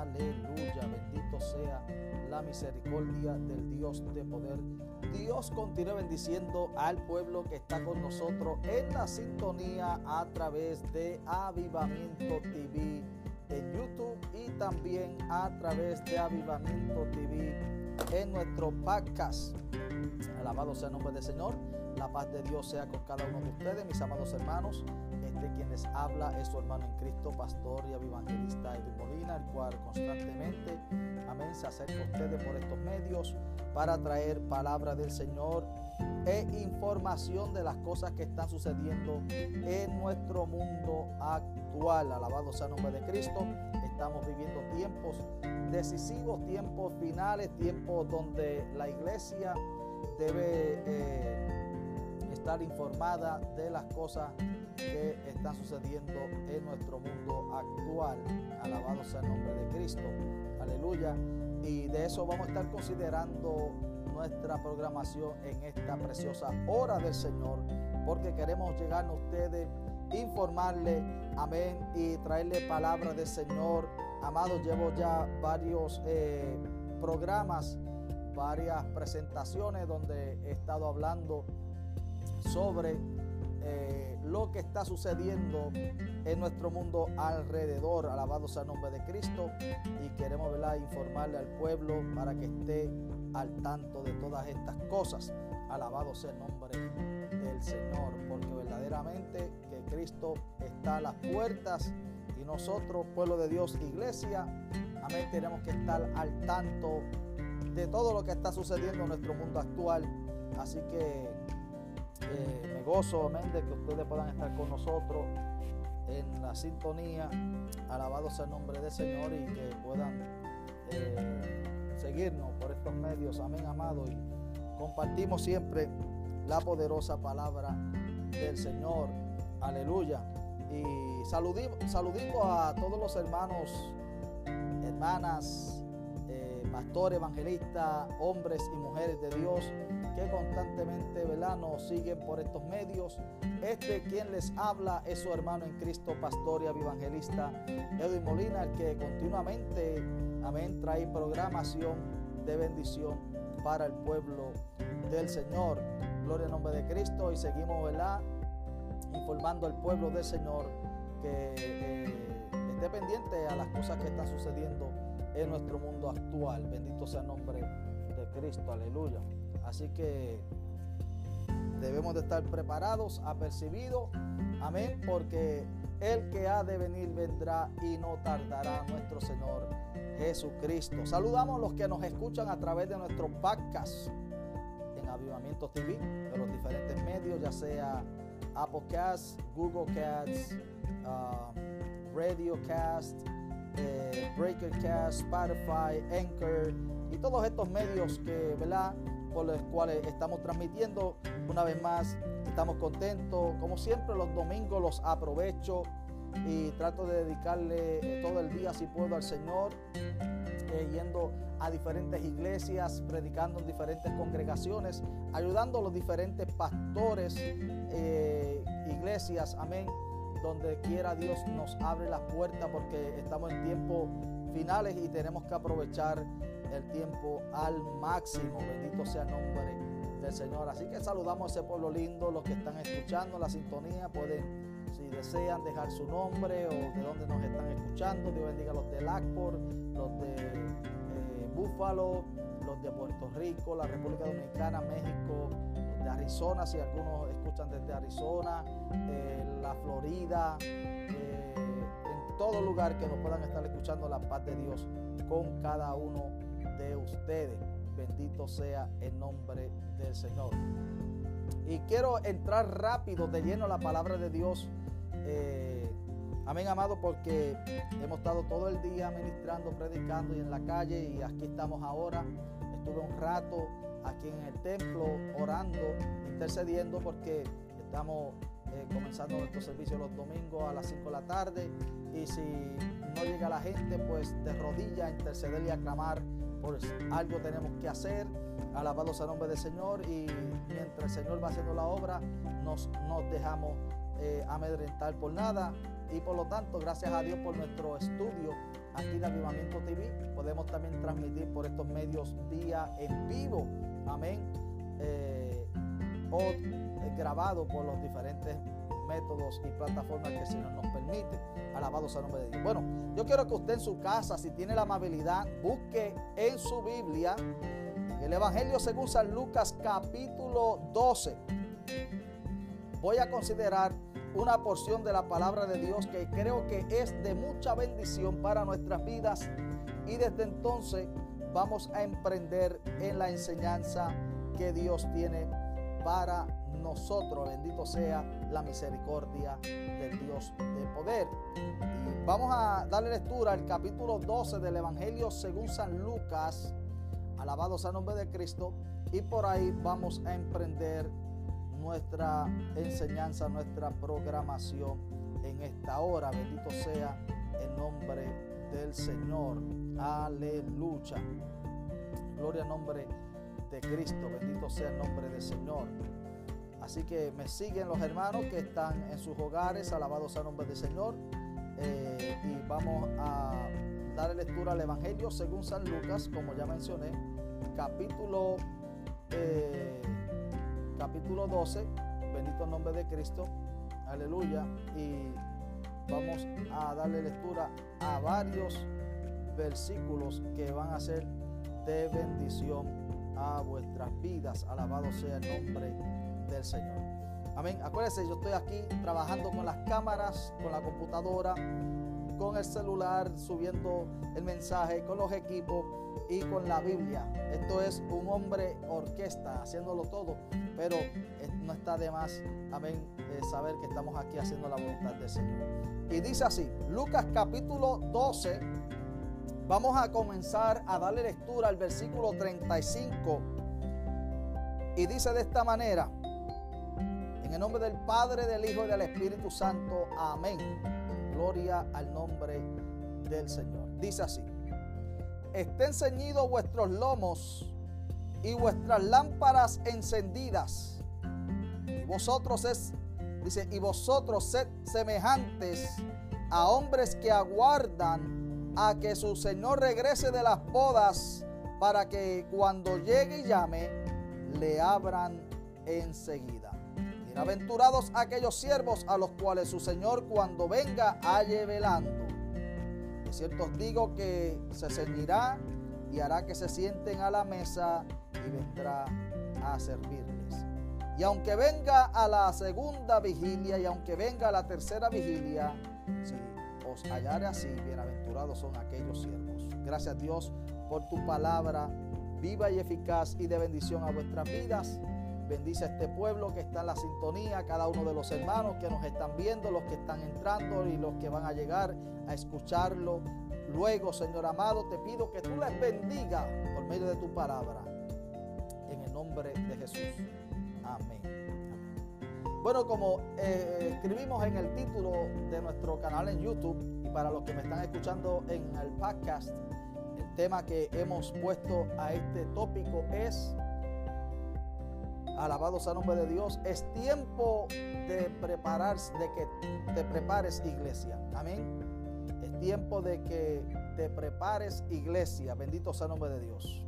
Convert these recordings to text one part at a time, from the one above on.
Aleluya, bendito sea la misericordia del Dios de poder. Dios continúa bendiciendo al pueblo que está con nosotros en la sintonía a través de Avivamiento TV en YouTube y también a través de Avivamiento TV en nuestro podcast. Alabado sea el nombre del Señor. La paz de Dios sea con cada uno de ustedes, mis amados hermanos. Este quien les habla es su hermano en Cristo, pastor y evangelista Edwin Molina, el cual constantemente, amén, se acerca a ustedes por estos medios para traer palabra del Señor e información de las cosas que están sucediendo en nuestro mundo actual. Alabado sea el nombre de Cristo. Estamos viviendo tiempos decisivos, tiempos finales, tiempos donde la iglesia debe eh, estar informada de las cosas que están sucediendo en nuestro mundo actual. Alabado sea el nombre de Cristo. Aleluya. Y de eso vamos a estar considerando nuestra programación en esta preciosa hora del Señor, porque queremos llegar a ustedes, informarle, amén, y traerle palabra del Señor. Amado, llevo ya varios eh, programas varias presentaciones donde he estado hablando sobre eh, lo que está sucediendo en nuestro mundo alrededor. Alabado sea el nombre de Cristo. Y queremos ¿verdad? informarle al pueblo para que esté al tanto de todas estas cosas. Alabado sea el nombre del Señor. Porque verdaderamente que Cristo está a las puertas. Y nosotros, pueblo de Dios, iglesia, amén, tenemos que estar al tanto de todo lo que está sucediendo en nuestro mundo actual. Así que eh, me gozo, amén, de que ustedes puedan estar con nosotros en la sintonía. Alabado sea el nombre del Señor y que puedan eh, seguirnos por estos medios. Amén, amado. Y compartimos siempre la poderosa palabra del Señor. Aleluya. Y saludimos, saludimos a todos los hermanos, hermanas, pastores, evangelistas, hombres y mujeres de Dios que constantemente ¿verdad? nos siguen por estos medios. Este quien les habla es su hermano en Cristo, pastor y evangelista Edwin Molina, el que continuamente, amén, trae programación de bendición para el pueblo del Señor. Gloria al nombre de Cristo y seguimos, ¿verdad? Informando al pueblo del Señor que eh, esté pendiente a las cosas que están sucediendo en nuestro mundo actual. Bendito sea el nombre de Cristo, aleluya. Así que debemos de estar preparados, apercibidos, amén, porque el que ha de venir vendrá y no tardará nuestro Señor Jesucristo. Saludamos a los que nos escuchan a través de nuestro podcast en Avivamiento TV, de los diferentes medios, ya sea Apple Cast, Google Cast, uh, Radio Cast, eh, Breakercast, Spotify, Anchor y todos estos medios que, ¿verdad? Por los cuales estamos transmitiendo. Una vez más, estamos contentos. Como siempre, los domingos los aprovecho y trato de dedicarle todo el día, si puedo, al Señor. Eh, yendo a diferentes iglesias, predicando en diferentes congregaciones, ayudando a los diferentes pastores, eh, iglesias, amén, donde quiera Dios nos abre las puertas porque estamos en tiempos finales y tenemos que aprovechar el tiempo al máximo. Bendito sea el nombre del Señor. Así que saludamos a ese pueblo lindo, los que están escuchando la sintonía, pueden, si desean, dejar su nombre o de dónde nos están escuchando. Dios bendiga a los de Lacport, los de eh, Búfalo, los de Puerto Rico, la República Dominicana, México, de Arizona, si algunos escuchan desde Arizona, eh, la Florida, eh, todo lugar que nos puedan estar escuchando la paz de Dios con cada uno de ustedes. Bendito sea el nombre del Señor. Y quiero entrar rápido de lleno la palabra de Dios. Eh, amén, amado, porque hemos estado todo el día ministrando, predicando y en la calle y aquí estamos ahora. Estuve un rato aquí en el templo orando, intercediendo porque estamos eh, comenzando nuestro servicio los domingos a las 5 de la tarde y si no llega la gente pues de rodillas interceder y aclamar por algo tenemos que hacer alabados al nombre del Señor y mientras el Señor va haciendo la obra nos, nos dejamos eh, amedrentar por nada y por lo tanto gracias a Dios por nuestro estudio aquí en Avivamiento TV. Podemos también transmitir por estos medios vía en vivo. Amén. Eh, o grabado por los diferentes métodos y plataformas que el Señor nos permite. Alabado sea nombre de Dios. Bueno, yo quiero que usted en su casa, si tiene la amabilidad, busque en su Biblia el Evangelio según San Lucas capítulo 12. Voy a considerar una porción de la palabra de Dios que creo que es de mucha bendición para nuestras vidas y desde entonces vamos a emprender en la enseñanza que Dios tiene para nosotros. Bendito sea la misericordia del Dios de poder. Y vamos a darle lectura al capítulo 12 del Evangelio según San Lucas. Alabado sea el nombre de Cristo. Y por ahí vamos a emprender nuestra enseñanza, nuestra programación en esta hora. Bendito sea el nombre del Señor. Aleluya. Gloria al nombre de Cristo. Bendito sea el nombre del Señor. Así que me siguen los hermanos que están en sus hogares. Alabados el nombre del Señor. Eh, y vamos a dar lectura al Evangelio según San Lucas, como ya mencioné, capítulo eh, capítulo 12, bendito el nombre de Cristo, aleluya, y vamos a darle lectura a varios versículos que van a ser de bendición a vuestras vidas. Alabado sea el nombre del Señor. Amén. Acuérdense, yo estoy aquí trabajando con las cámaras, con la computadora, con el celular, subiendo el mensaje, con los equipos y con la Biblia. Esto es un hombre orquesta, haciéndolo todo, pero no está de más, amén, eh, saber que estamos aquí haciendo la voluntad del Señor. Y dice así, Lucas capítulo 12, vamos a comenzar a darle lectura al versículo 35. Y dice de esta manera, en el nombre del Padre, del Hijo y del Espíritu Santo, amén. Gloria al nombre del Señor. Dice así estén ceñidos vuestros lomos y vuestras lámparas encendidas. Y vosotros es, dice, y vosotros sed semejantes a hombres que aguardan a que su Señor regrese de las bodas para que cuando llegue y llame, le abran enseguida. Bienaventurados aquellos siervos a los cuales su Señor cuando venga halle velando cierto os digo que se ceñirá y hará que se sienten a la mesa y vendrá a servirles. Y aunque venga a la segunda vigilia y aunque venga a la tercera vigilia, si os hallare así, bienaventurados son aquellos siervos. Gracias Dios por tu palabra viva y eficaz y de bendición a vuestras vidas. Bendice a este pueblo que está en la sintonía, cada uno de los hermanos que nos están viendo, los que están entrando y los que van a llegar a escucharlo. Luego, Señor amado, te pido que tú les bendiga por medio de tu palabra. En el nombre de Jesús. Amén. Bueno, como eh, escribimos en el título de nuestro canal en YouTube y para los que me están escuchando en el podcast, el tema que hemos puesto a este tópico es Alabado sea nombre de Dios. Es tiempo de prepararse, de que te prepares iglesia. Amén. Es tiempo de que te prepares iglesia. Bendito sea el nombre de Dios.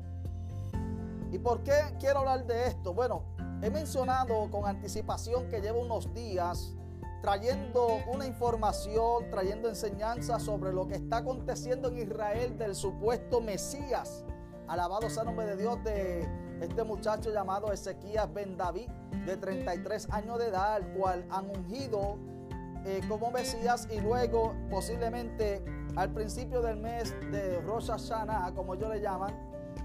¿Y por qué quiero hablar de esto? Bueno, he mencionado con anticipación que llevo unos días trayendo una información, trayendo enseñanza sobre lo que está aconteciendo en Israel del supuesto Mesías. Alabado sea el nombre de Dios de este muchacho llamado Ezequías Ben David, de 33 años de edad, al cual han ungido eh, como Mesías y luego posiblemente al principio del mes de Rosh Hashanah, como ellos le llaman,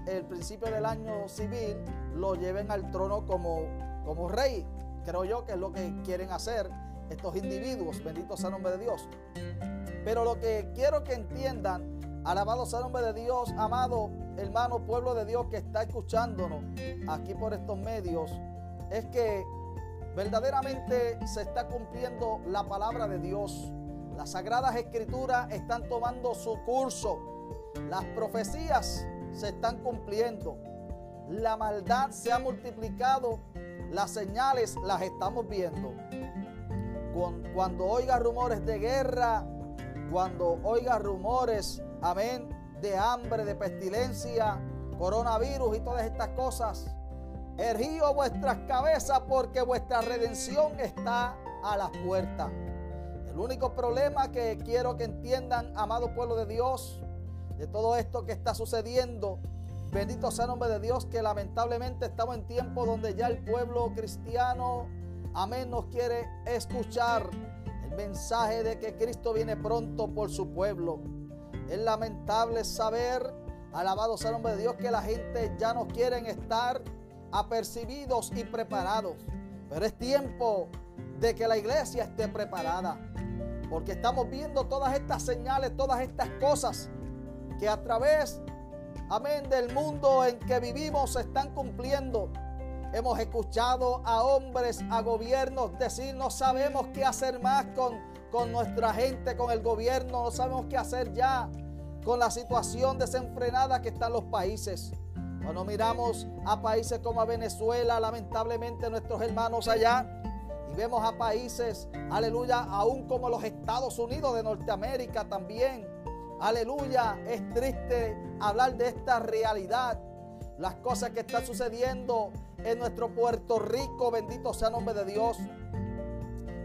el principio del año civil, lo lleven al trono como, como rey. Creo yo que es lo que quieren hacer estos individuos, bendito sea el nombre de Dios. Pero lo que quiero que entiendan Alabado sea el nombre de Dios, amado hermano, pueblo de Dios que está escuchándonos aquí por estos medios, es que verdaderamente se está cumpliendo la palabra de Dios. Las sagradas escrituras están tomando su curso. Las profecías se están cumpliendo. La maldad se ha multiplicado. Las señales las estamos viendo. Cuando oiga rumores de guerra, cuando oiga rumores amén, de hambre, de pestilencia, coronavirus y todas estas cosas. Ergío vuestras cabezas porque vuestra redención está a las puertas. El único problema que quiero que entiendan, amado pueblo de Dios, de todo esto que está sucediendo, bendito sea el nombre de Dios, que lamentablemente estamos en tiempo donde ya el pueblo cristiano, amén, nos quiere escuchar el mensaje de que Cristo viene pronto por su pueblo. Es lamentable saber, alabado sea el nombre de Dios, que la gente ya no quieren estar apercibidos y preparados. Pero es tiempo de que la iglesia esté preparada. Porque estamos viendo todas estas señales, todas estas cosas que a través, amén, del mundo en que vivimos se están cumpliendo. Hemos escuchado a hombres, a gobiernos decir no sabemos qué hacer más con, con nuestra gente, con el gobierno, no sabemos qué hacer ya con la situación desenfrenada que están los países. Cuando miramos a países como Venezuela, lamentablemente nuestros hermanos allá, y vemos a países, aleluya, aún como los Estados Unidos de Norteamérica también. Aleluya, es triste hablar de esta realidad. Las cosas que están sucediendo en nuestro Puerto Rico, bendito sea el nombre de Dios.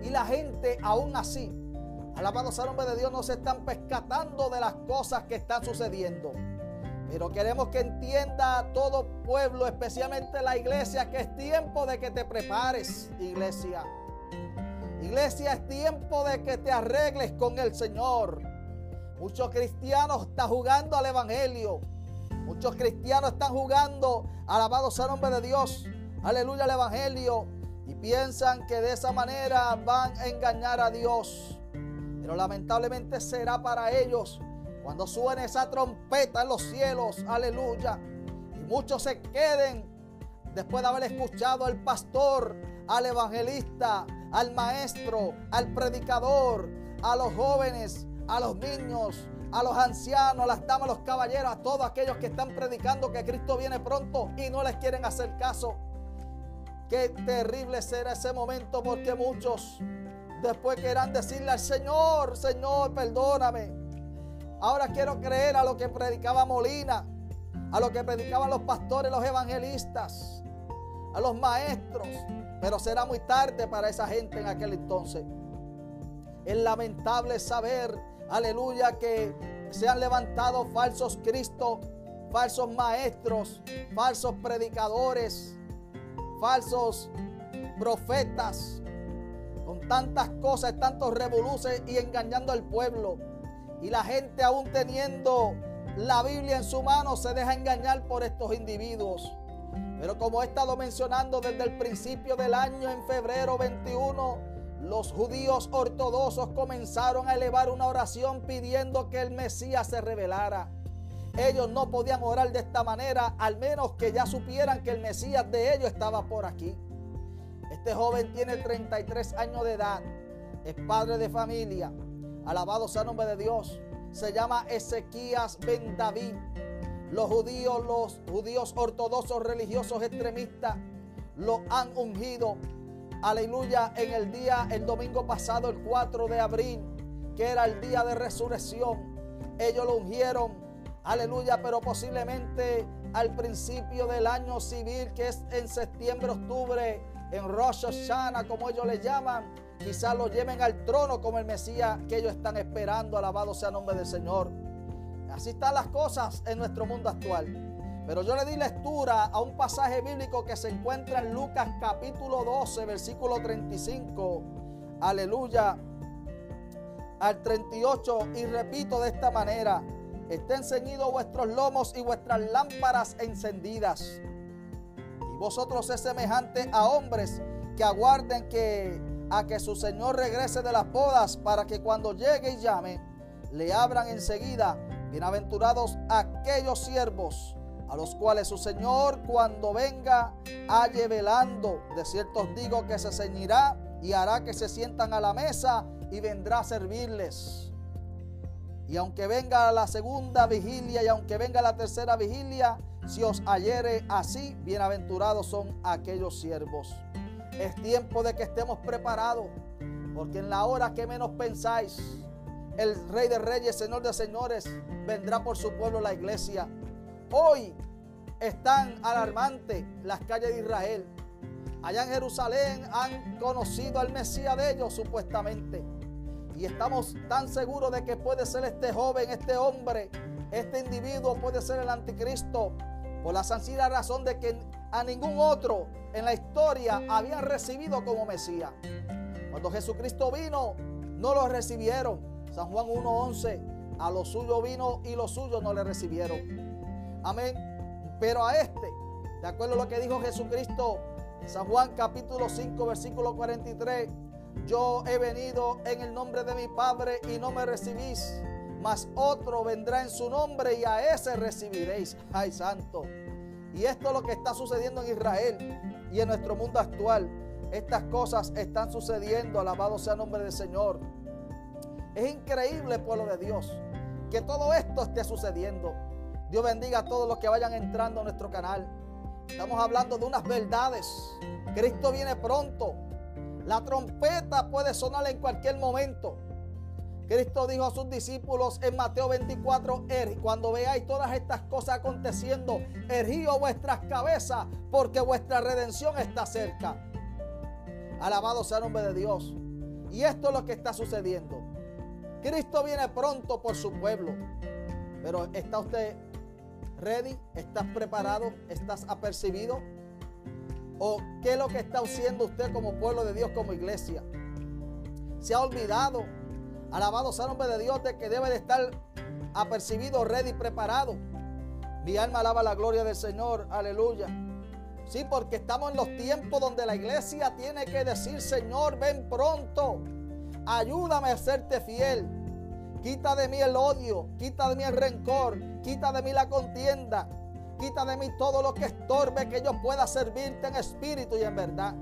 Y la gente aún así, alabado sea el nombre de Dios, no se están pescatando de las cosas que están sucediendo. Pero queremos que entienda todo pueblo, especialmente la iglesia, que es tiempo de que te prepares, iglesia. Iglesia, es tiempo de que te arregles con el Señor. Muchos cristianos están jugando al Evangelio. Muchos cristianos están jugando, alabado sea el nombre de Dios. Aleluya al Evangelio. Piensan que de esa manera van a engañar a Dios. Pero lamentablemente será para ellos cuando suene esa trompeta en los cielos, aleluya. Y muchos se queden después de haber escuchado al pastor, al evangelista, al maestro, al predicador, a los jóvenes, a los niños, a los ancianos, a las damas, a los caballeros, a todos aquellos que están predicando que Cristo viene pronto y no les quieren hacer caso. Qué terrible será ese momento porque muchos después querrán decirle al Señor, Señor, perdóname. Ahora quiero creer a lo que predicaba Molina, a lo que predicaban los pastores, los evangelistas, a los maestros. Pero será muy tarde para esa gente en aquel entonces. Es lamentable saber, aleluya, que se han levantado falsos cristos, falsos maestros, falsos predicadores, falsos profetas, con tantas cosas, tantos revoluces y engañando al pueblo. Y la gente aún teniendo la Biblia en su mano se deja engañar por estos individuos. Pero como he estado mencionando desde el principio del año, en febrero 21, los judíos ortodoxos comenzaron a elevar una oración pidiendo que el Mesías se revelara. Ellos no podían orar de esta manera, al menos que ya supieran que el Mesías de ellos estaba por aquí. Este joven tiene 33 años de edad, es padre de familia, Alabado sea el nombre de Dios. Se llama Ezequías Ben David. Los judíos, los judíos ortodoxos religiosos extremistas lo han ungido. Aleluya, en el día, el domingo pasado, el 4 de abril, que era el día de resurrección. Ellos lo ungieron. Aleluya, pero posiblemente al principio del año civil, que es en septiembre, octubre, en Rosh Hashanah, como ellos le llaman, Quizás lo lleven al trono como el Mesías que ellos están esperando. Alabado sea el nombre del Señor. Así están las cosas en nuestro mundo actual. Pero yo le di lectura a un pasaje bíblico que se encuentra en Lucas capítulo 12, versículo 35. Aleluya. Al 38. Y repito de esta manera. Estén ceñidos vuestros lomos y vuestras lámparas encendidas. Y vosotros es semejante a hombres que aguarden que a que su Señor regrese de las bodas para que cuando llegue y llame, le abran enseguida. Bienaventurados aquellos siervos a los cuales su Señor cuando venga halle velando. De cierto os digo que se ceñirá y hará que se sientan a la mesa y vendrá a servirles. Y aunque venga la segunda vigilia y aunque venga la tercera vigilia, si os hallere así, bienaventurados son aquellos siervos. Es tiempo de que estemos preparados, porque en la hora que menos pensáis, el Rey de Reyes, Señor de Señores, vendrá por su pueblo la iglesia. Hoy están alarmantes las calles de Israel. Allá en Jerusalén han conocido al Mesías de ellos supuestamente. Y estamos tan seguros de que puede ser este joven, este hombre, este individuo puede ser el anticristo. Por la sencilla razón de que a ningún otro en la historia habían recibido como Mesías. Cuando Jesucristo vino, no lo recibieron. San Juan 1.11, a lo suyo vino y los suyos no le recibieron. Amén. Pero a este, de acuerdo a lo que dijo Jesucristo San Juan capítulo 5, versículo 43, yo he venido en el nombre de mi Padre y no me recibís, mas otro vendrá en su nombre y a ese recibiréis. Ay, santo. Y esto es lo que está sucediendo en Israel y en nuestro mundo actual. Estas cosas están sucediendo, alabado sea el nombre del Señor. Es increíble, pueblo de Dios, que todo esto esté sucediendo. Dios bendiga a todos los que vayan entrando a nuestro canal. Estamos hablando de unas verdades. Cristo viene pronto. La trompeta puede sonar en cualquier momento. Cristo dijo a sus discípulos en Mateo 24, cuando veáis todas estas cosas aconteciendo, ergío vuestras cabezas porque vuestra redención está cerca. Alabado sea el nombre de Dios. Y esto es lo que está sucediendo. Cristo viene pronto por su pueblo. Pero ¿está usted ready? ¿Estás preparado? ¿Estás apercibido? ¿O qué es lo que está haciendo usted como pueblo de Dios, como iglesia? ¿Se ha olvidado? Alabado sea el nombre de Dios de que debe de estar apercibido, ready, preparado. Mi alma alaba la gloria del Señor. Aleluya. Sí, porque estamos en los tiempos donde la iglesia tiene que decir, Señor, ven pronto. Ayúdame a serte fiel. Quita de mí el odio, quita de mí el rencor, quita de mí la contienda, quita de mí todo lo que estorbe que yo pueda servirte en espíritu y en verdad.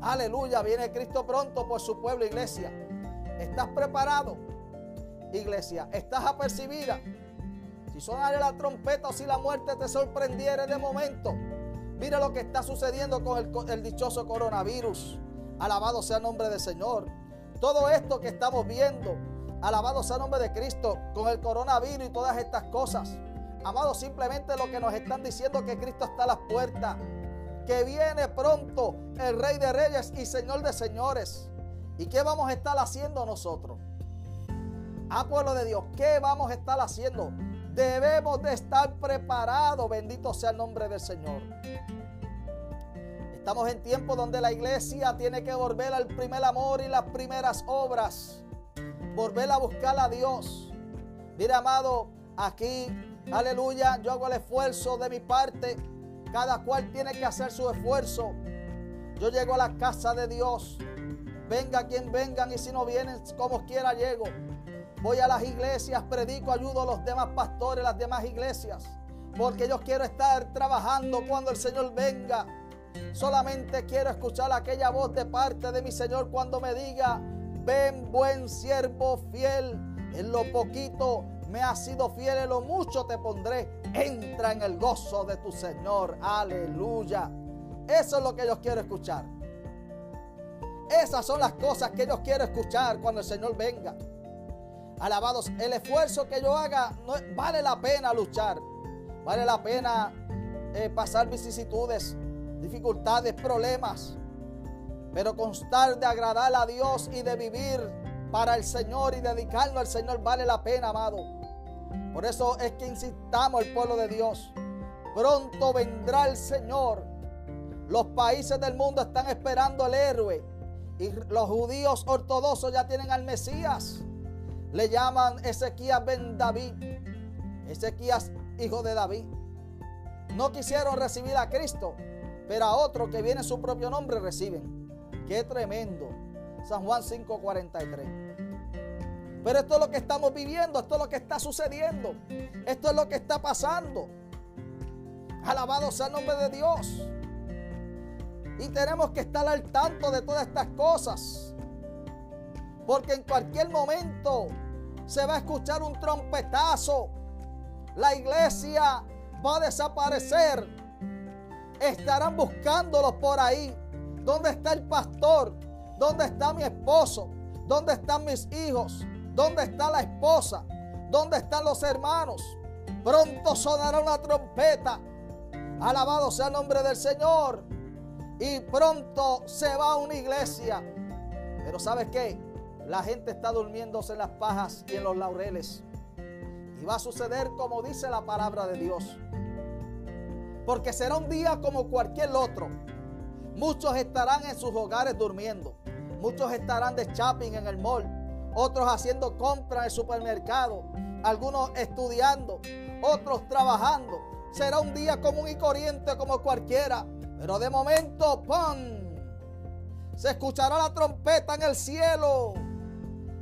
Aleluya, viene Cristo pronto por su pueblo, iglesia. ¿Estás preparado? Iglesia, ¿estás apercibida? Si sonara la trompeta o si la muerte te sorprendiera de momento, mira lo que está sucediendo con el dichoso coronavirus. Alabado sea el nombre del Señor. Todo esto que estamos viendo, alabado sea el nombre de Cristo, con el coronavirus y todas estas cosas. Amado, simplemente lo que nos están diciendo que Cristo está a las puertas, que viene pronto el Rey de Reyes y Señor de Señores. ¿Y qué vamos a estar haciendo nosotros? Ah, pueblo de Dios, ¿qué vamos a estar haciendo? Debemos de estar preparados, bendito sea el nombre del Señor. Estamos en tiempo donde la iglesia tiene que volver al primer amor y las primeras obras. Volver a buscar a Dios. Mira, amado, aquí, aleluya, yo hago el esfuerzo de mi parte. Cada cual tiene que hacer su esfuerzo. Yo llego a la casa de Dios. Venga quien vengan y si no vienen, como quiera llego. Voy a las iglesias, predico, ayudo a los demás pastores, las demás iglesias. Porque yo quiero estar trabajando cuando el Señor venga. Solamente quiero escuchar aquella voz de parte de mi Señor cuando me diga, ven buen siervo fiel, en lo poquito me has sido fiel, lo mucho te pondré, entra en el gozo de tu Señor, aleluya. Eso es lo que yo quiero escuchar. Esas son las cosas que yo quiero escuchar cuando el Señor venga. Alabados, el esfuerzo que yo haga vale la pena luchar, vale la pena eh, pasar vicisitudes, dificultades, problemas. Pero constar de agradar a Dios y de vivir para el Señor y dedicarlo al Señor vale la pena, amado. Por eso es que insistamos al pueblo de Dios. Pronto vendrá el Señor. Los países del mundo están esperando al héroe. Y los judíos ortodoxos ya tienen al Mesías. Le llaman Ezequías ben David. Ezequías, hijo de David. No quisieron recibir a Cristo pero a otro que viene en su propio nombre reciben. Qué tremendo. San Juan 5:43. Pero esto es lo que estamos viviendo, esto es lo que está sucediendo, esto es lo que está pasando. Alabado sea el nombre de Dios. Y tenemos que estar al tanto de todas estas cosas. Porque en cualquier momento se va a escuchar un trompetazo. La iglesia va a desaparecer estarán buscándolos por ahí. ¿Dónde está el pastor? ¿Dónde está mi esposo? ¿Dónde están mis hijos? ¿Dónde está la esposa? ¿Dónde están los hermanos? Pronto sonará una trompeta. Alabado sea el nombre del Señor. Y pronto se va a una iglesia. Pero ¿sabes qué? La gente está durmiéndose en las pajas y en los laureles. Y va a suceder como dice la palabra de Dios. Porque será un día como cualquier otro. Muchos estarán en sus hogares durmiendo. Muchos estarán de shopping en el mall. Otros haciendo compras en supermercado. Algunos estudiando. Otros trabajando. Será un día común y corriente como cualquiera. Pero de momento, ¡pum! Se escuchará la trompeta en el cielo.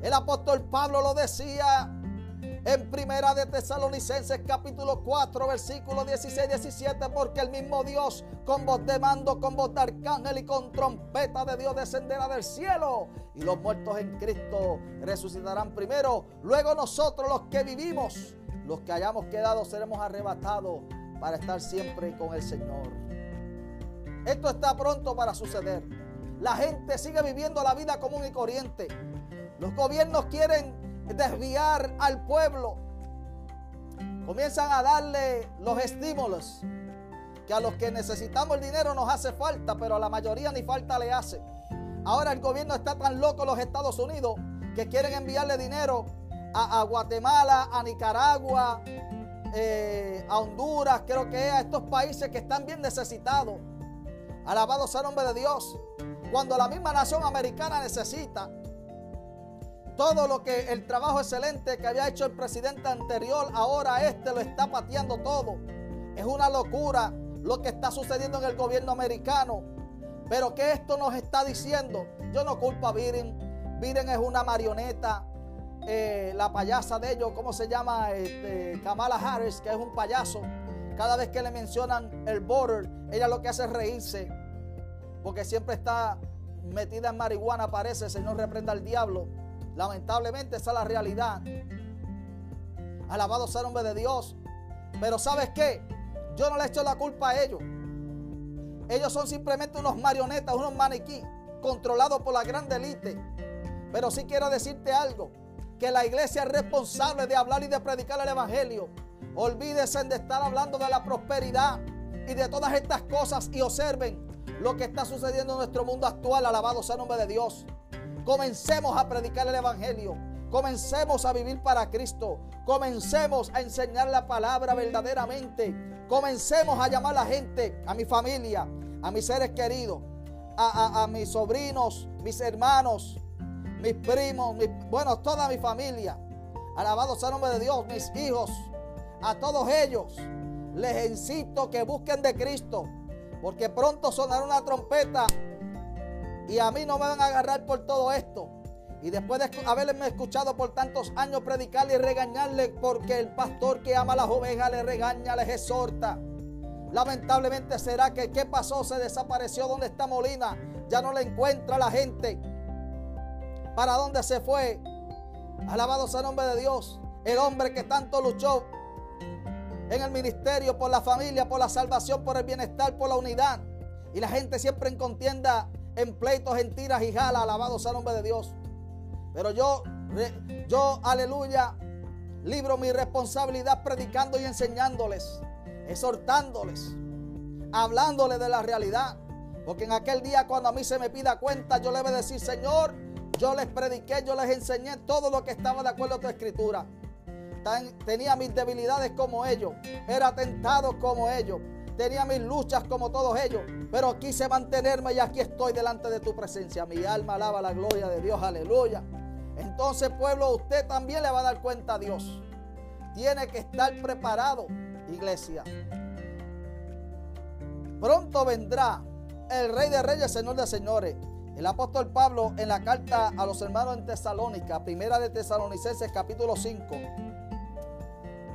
El apóstol Pablo lo decía en Primera de Tesalonicenses capítulo 4 versículo 16 17 porque el mismo Dios con voz de mando, con voz de arcángel y con trompeta de Dios descenderá del cielo y los muertos en Cristo resucitarán primero, luego nosotros los que vivimos, los que hayamos quedado seremos arrebatados para estar siempre con el Señor. Esto está pronto para suceder. La gente sigue viviendo la vida común y corriente. Los gobiernos quieren desviar al pueblo. Comienzan a darle los estímulos que a los que necesitamos el dinero nos hace falta, pero a la mayoría ni falta le hace. Ahora el gobierno está tan loco los Estados Unidos que quieren enviarle dinero a, Guatemala, a Nicaragua, eh, a Honduras, creo que a estos países que están bien necesitados. Alabado sea el nombre de Dios. Cuando la misma nación americana necesita todo lo que el trabajo excelente que había hecho el presidente anterior, ahora este lo está pateando todo. Es una locura lo que está sucediendo en el gobierno americano. Pero que esto nos está diciendo, yo no culpo a Biden. Biden es una marioneta. Eh, la payasa de ellos, ¿cómo se llama? Este, Kamala Harris, que es un payaso. Cada vez que le mencionan el border, ella lo que hace es reírse. Porque siempre está metida en marihuana, parece. Señor reprenda al diablo. Lamentablemente esa es la realidad. Alabado sea el nombre de Dios. Pero ¿sabes qué? Yo no le echo la culpa a ellos. Ellos son simplemente unos marionetas, unos maniquí, controlados por la gran élite. Pero sí quiero decirte algo, que la iglesia es responsable de hablar y de predicar el Evangelio. Olvídense de estar hablando de la prosperidad y de todas estas cosas y observen lo que está sucediendo en nuestro mundo actual. Alabado sea el nombre de Dios. Comencemos a predicar el Evangelio. Comencemos a vivir para Cristo. Comencemos a enseñar la palabra verdaderamente. Comencemos a llamar a la gente, a mi familia, a mis seres queridos, a, mis sobrinos, mis hermanos, mis primos, bueno, toda mi familia. Alabado sea el nombre de Dios, mis hijos, a todos ellos. Les incito que busquen de Cristo, porque pronto sonará una trompeta y a mí no me van a agarrar por todo esto. Y después de haberme escuchado por tantos años predicarle y regañarle porque el pastor que ama a las ovejas le regaña, les exhorta. Lamentablemente será que qué pasó, se desapareció, ¿dónde está Molina? Ya no le encuentra la gente. ¿Para dónde se fue? Alabado sea el nombre de Dios. El hombre que tanto luchó en el ministerio por la familia, por la salvación, por el bienestar, por la unidad. Y la gente siempre en contienda en pleitos, en tiras y jala, alabado sea el nombre de Dios. Pero yo, yo, aleluya, libro mi responsabilidad predicando y enseñándoles, exhortándoles, hablándoles de la realidad. Porque en aquel día cuando a mí se me pida cuenta, yo le voy a decir, Señor, yo les prediqué, yo les enseñé todo lo que estaba de acuerdo a tu escritura. Tenía mis debilidades como ellos, era tentado como ellos, tenía mis luchas como todos ellos, pero quise mantenerme y aquí estoy delante de tu presencia. Mi alma alaba la gloria de Dios, aleluya. Entonces, pueblo, usted también le va a dar cuenta a Dios. Tiene que estar preparado, iglesia. Pronto vendrá el Rey de Reyes, Señor de Señores. El apóstol Pablo en la carta a los hermanos en Tesalónica, primera de Tesalonicenses capítulo 5.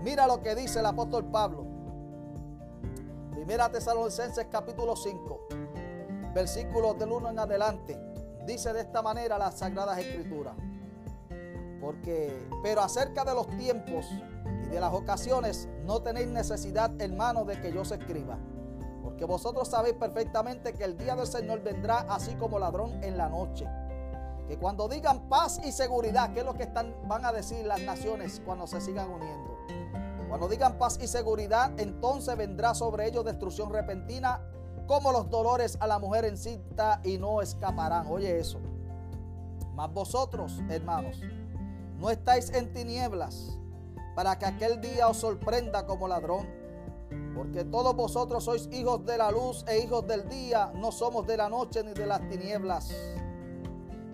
Mira lo que dice el apóstol Pablo. Primera Tesalonicenses capítulo 5, versículos del 1 en adelante. Dice de esta manera las Sagradas Escrituras. Porque, pero acerca de los tiempos y de las ocasiones, no tenéis necesidad, hermanos, de que yo se escriba. Porque vosotros sabéis perfectamente que el día del Señor vendrá así como ladrón en la noche Que cuando digan paz y seguridad, ¿qué es lo que están, van a decir las naciones cuando se sigan uniendo? Cuando digan paz y seguridad, entonces vendrá sobre ellos destrucción repentina, como los dolores a la mujer en cinta y no escaparán. Oye eso. Mas vosotros, hermanos, no estáis en tinieblas para que aquel día os sorprenda como ladrón. Porque todos vosotros sois hijos de la luz e hijos del día, no somos de la noche ni de las tinieblas.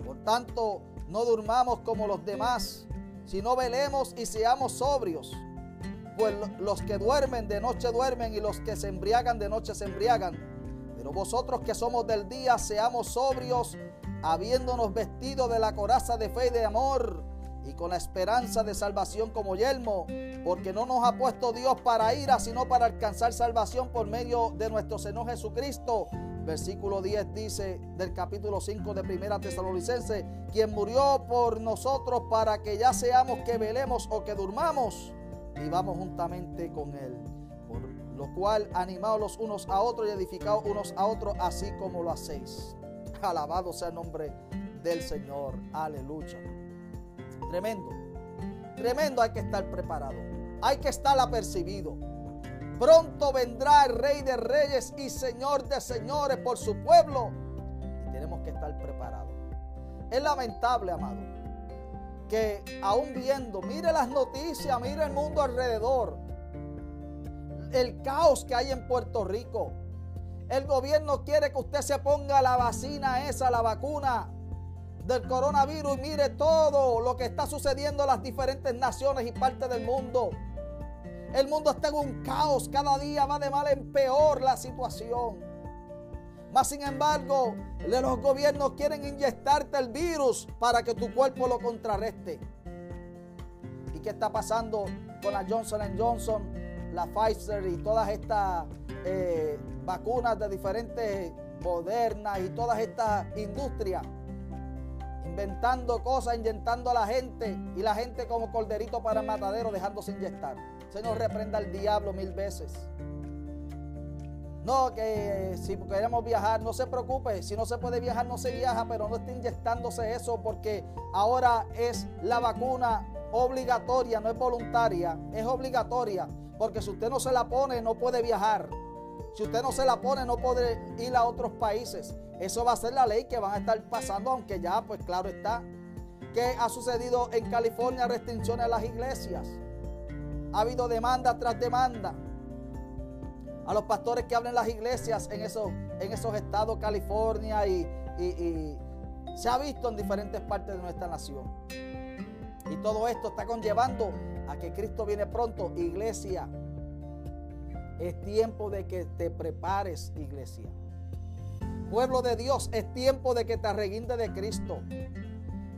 Por tanto, no durmamos como los demás, sino velemos y seamos sobrios. Pues los que duermen de noche duermen y los que se embriagan de noche se embriagan. Pero vosotros que somos del día, seamos sobrios, habiéndonos vestido de la coraza de fe y de amor y con la esperanza de salvación como yelmo, porque no nos ha puesto Dios para ira, sino para alcanzar salvación por medio de nuestro Señor Jesucristo. Versículo 10 dice del capítulo 5 de Primera Tesalonicense, quien murió por nosotros para que ya seamos que velemos o que durmamos, vivamos juntamente con Él. Por lo cual, animados los unos a otros y edificados unos a otros, así como lo hacéis. Alabado sea el nombre del Señor. Aleluya. Tremendo. Tremendo hay que estar preparado. Hay que estar apercibido. Pronto vendrá el Rey de Reyes y Señor de Señores por su pueblo. Y tenemos que estar preparados. Es lamentable, amado, que aún viendo, mire las noticias, mire el mundo alrededor, el caos que hay en Puerto Rico. El gobierno quiere que usted se ponga la vacina esa, la vacuna del coronavirus y mire todo lo que está sucediendo en las diferentes naciones y partes del mundo. El mundo está en un caos, cada día va de mal en peor la situación. Mas sin embargo, los gobiernos quieren inyectarte el virus para que tu cuerpo lo contrarreste. ¿Y qué está pasando con la Johnson Johnson, la Pfizer y todas estas eh, vacunas de diferentes modernas y todas estas industrias? inventando cosas, inyectando a la gente y la gente como corderito para el matadero dejándose inyectar. Se nos reprenda al diablo mil veces. No, que si queremos viajar, no se preocupe. Si no se puede viajar, no se viaja, pero no esté inyectándose eso porque ahora es la vacuna obligatoria, no es voluntaria, es obligatoria. Porque si usted no se la pone, no puede viajar. Si usted no se la pone, no puede ir a otros países. Eso va a ser la ley que van a estar pasando, aunque ya, pues claro está. ¿Qué ha sucedido en California? Restricciones a las iglesias. Ha habido demanda tras demanda. A los pastores que hablan las iglesias en esos, en esos estados, California, y, y se ha visto en diferentes partes de nuestra nación. Y todo esto está conllevando a que Cristo viene pronto, iglesia. Es tiempo de que te prepares, iglesia. Pueblo de Dios, es tiempo de que te arreguinde de Cristo.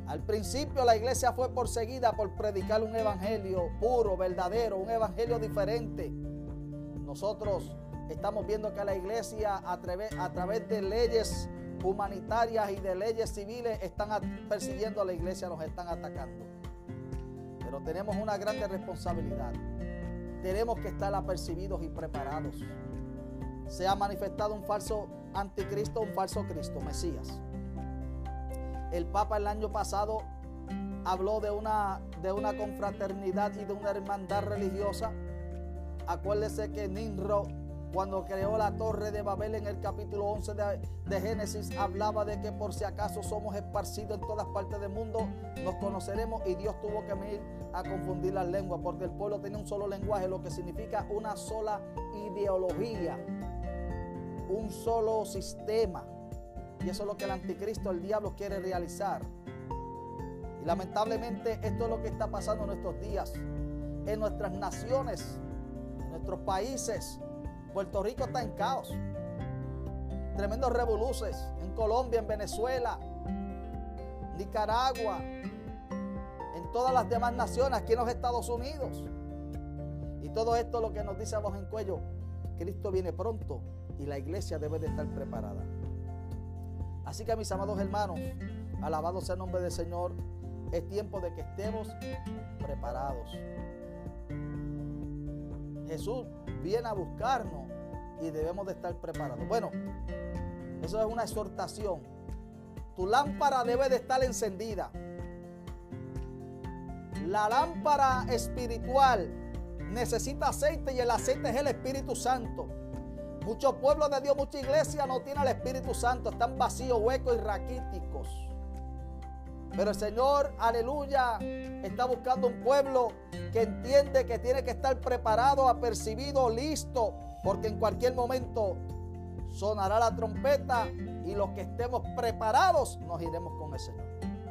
Al principio la iglesia fue perseguida por predicar un evangelio puro, verdadero, un evangelio diferente. Nosotros estamos viendo que la iglesia a través, a través de leyes humanitarias y de leyes civiles están persiguiendo a la iglesia, nos están atacando. Pero tenemos una grande responsabilidad. Tenemos que estar apercibidos y preparados. Se ha manifestado un falso anticristo, un falso Cristo, Mesías. El Papa el año pasado habló de una, de una confraternidad y de una hermandad religiosa. Acuérdese que Ninro, cuando creó la torre de Babel en el capítulo 11 de, de, Génesis, hablaba de que por si acaso somos esparcidos en todas partes del mundo, nos conoceremos y Dios tuvo que venir a confundir las lenguas, porque el pueblo tenía un solo lenguaje, lo que significa una sola ideología, un solo sistema. Y eso es lo que el anticristo, el diablo, quiere realizar. Y lamentablemente esto es lo que está pasando en nuestros días, en nuestras naciones, en nuestros países. Puerto Rico está en caos. Tremendos revoluces en Colombia, en Venezuela, Nicaragua, todas las demás naciones, aquí en los Estados Unidos. Y todo esto lo que nos dice a voz en cuello, Cristo viene pronto y la iglesia debe de estar preparada. Así que mis amados hermanos, alabado sea el nombre del Señor, es tiempo de que estemos preparados. Jesús viene a buscarnos y debemos de estar preparados. Bueno, eso es una exhortación Tu lámpara debe de estar encendida. La lámpara espiritual necesita aceite y el aceite es el Espíritu Santo. Muchos pueblos de Dios, mucha iglesia no tiene el Espíritu Santo, están vacíos, huecos y raquíticos. Pero el Señor, aleluya, está buscando un pueblo que entiende que tiene que estar preparado, apercibido, listo, porque en cualquier momento sonará la trompeta y los que estemos preparados nos iremos con el Señor.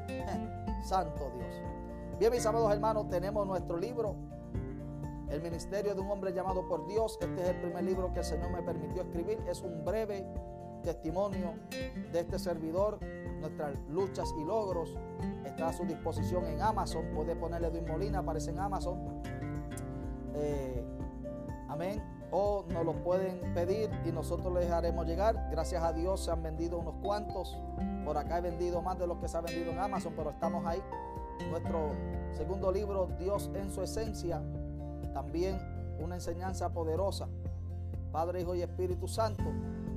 Santo Dios. Bien, mis amados hermanos, tenemos nuestro libro, El Ministerio de un Hombre llamado por Dios. Este es el primer libro que el Señor me permitió escribir. Es un breve testimonio de este servidor, nuestras luchas y logros. Está a su disposición en Amazon. Puede ponerle Edwin Molina, aparece en Amazon. Eh, amén o nos lo pueden pedir y nosotros les haremos llegar. Gracias a Dios se han vendido unos cuantos. Por acá he vendido más de lo que se ha vendido en Amazon, pero estamos ahí. Nuestro segundo libro, Dios en su esencia, también una enseñanza poderosa. Padre, Hijo y Espíritu Santo,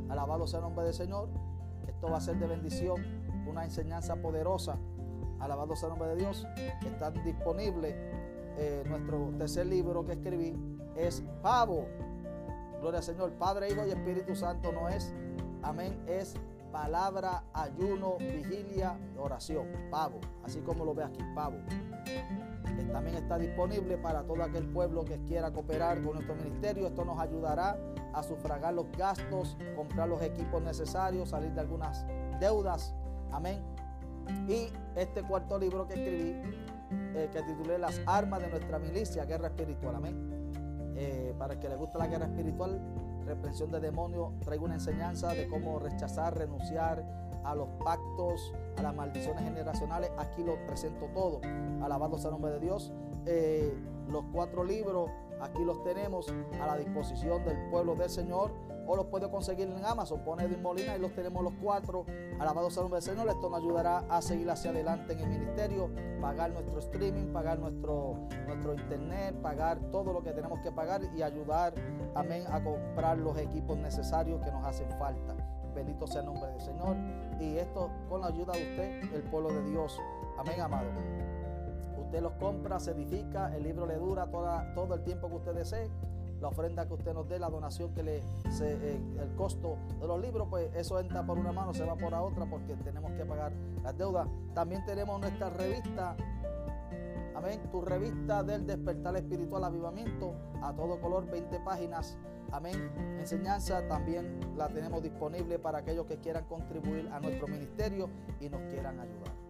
alabado sea el nombre del Señor. Esto va a ser de bendición, una enseñanza poderosa. Alabado sea el nombre de Dios. Está disponible eh, nuestro tercer libro que escribí, es Pavo, Gloria al Señor, Padre, Hijo y Espíritu Santo no es, amén, es palabra, ayuno, vigilia, oración, pavo, así como lo ve aquí, pavo. También está disponible para todo aquel pueblo que quiera cooperar con nuestro ministerio. Esto nos ayudará a sufragar los gastos, comprar los equipos necesarios, salir de algunas deudas. Amén. Y este cuarto libro que escribí, eh, que titulé Las armas de nuestra milicia, guerra espiritual. Amén. Eh, para el que le gusta la guerra espiritual, reprensión de demonios, traigo una enseñanza de cómo rechazar, renunciar a los pactos, a las maldiciones generacionales. Aquí lo presento todo. Alabado sea el nombre de Dios. Eh, los cuatro libros, aquí los tenemos a la disposición del pueblo del Señor o los puede conseguir en Amazon. Pone Edwin Molina y los tenemos los cuatro. Alabado sea el del Señor. Esto nos ayudará a seguir hacia adelante en el ministerio, pagar nuestro streaming, pagar nuestro, nuestro internet, pagar todo lo que tenemos que pagar y ayudar, amén, a comprar los equipos necesarios que nos hacen falta. Bendito sea el nombre del Señor. Y esto con la ayuda de usted, el pueblo de Dios. Amén, amado. Usted los compra, se edifica, el libro le dura toda, todo el tiempo que usted desee la ofrenda que usted nos dé, la donación que le, eh, el costo de los libros, pues eso entra por una mano, se va por la otra porque tenemos que pagar las deudas. También tenemos nuestra revista, amén, tu revista del despertar espiritual avivamiento, a todo color, 20 páginas, amén. Enseñanza también la tenemos disponible para aquellos que quieran contribuir a nuestro ministerio y nos quieran ayudar.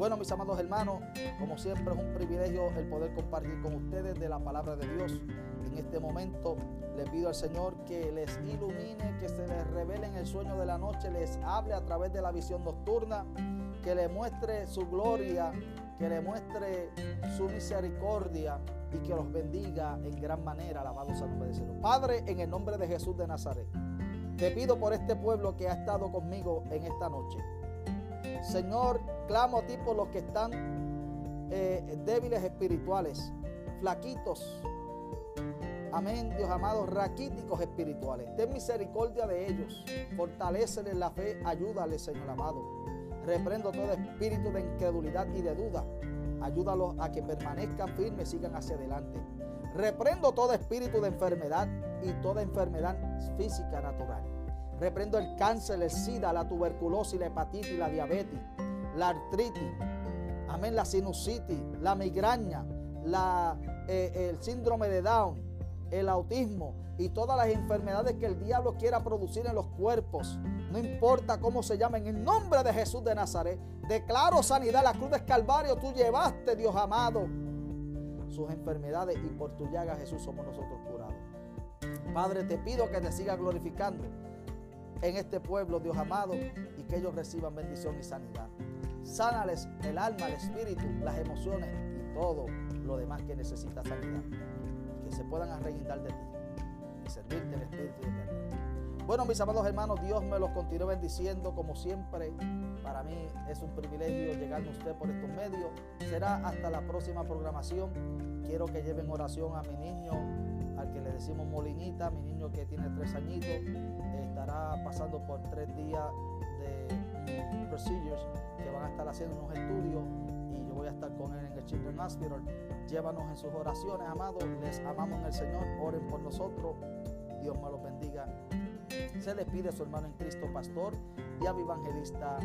Bueno, mis amados hermanos, como siempre es un privilegio el poder compartir con ustedes de la palabra de Dios. En este momento le pido al Señor que les ilumine, que se les revele en el sueño de la noche, les hable a través de la visión nocturna, que le muestre su gloria, que le muestre su misericordia y que los bendiga en gran manera. Alabado sea el nombre Señor. Padre, en el nombre de Jesús de Nazaret, te pido por este pueblo que ha estado conmigo en esta noche. Señor, clamo a ti por los que están eh, débiles espirituales, flaquitos. Amén, Dios amado, raquíticos espirituales. Ten misericordia de ellos. Fortaléceles la fe. Ayúdales, Señor amado. Reprendo todo espíritu de incredulidad y de duda. Ayúdalos a que permanezcan firmes, sigan hacia adelante. Reprendo todo espíritu de enfermedad y toda enfermedad física natural. Reprendo el cáncer, el SIDA, la tuberculosis, la hepatitis, la diabetes, la artritis. Amén, la sinusitis, la migraña, la, eh, el síndrome de Down, el autismo y todas las enfermedades que el diablo quiera producir en los cuerpos. No importa cómo se llamen, en nombre de Jesús de Nazaret, declaro sanidad. La cruz de Calvario tú llevaste, Dios amado, sus enfermedades y por tu llaga, Jesús, somos nosotros curados. Padre, te pido que te siga glorificando en este pueblo, Dios amado, y que ellos reciban bendición y sanidad. Sánales el alma, el espíritu, las emociones y todo lo demás que necesita sanidad. Que se puedan arreguindar de ti y servirte el espíritu eterno. Bueno, mis amados hermanos, Dios me los continúe bendiciendo como siempre. Para mí es un privilegio llegar a usted por estos medios. Será hasta la próxima programación. Quiero que lleven oración a mi niño, al que le decimos Molinita, mi niño que tiene tres añitos, estará pasando por tres días de procedures que van a estar haciendo unos estudios y yo voy a estar con él en el Children's Hospital. Llévanos en sus oraciones, amados. Les amamos en el Señor. Oren por nosotros. Dios me los bendiga. Se les pide a su hermano en Cristo, pastor y a mi evangelista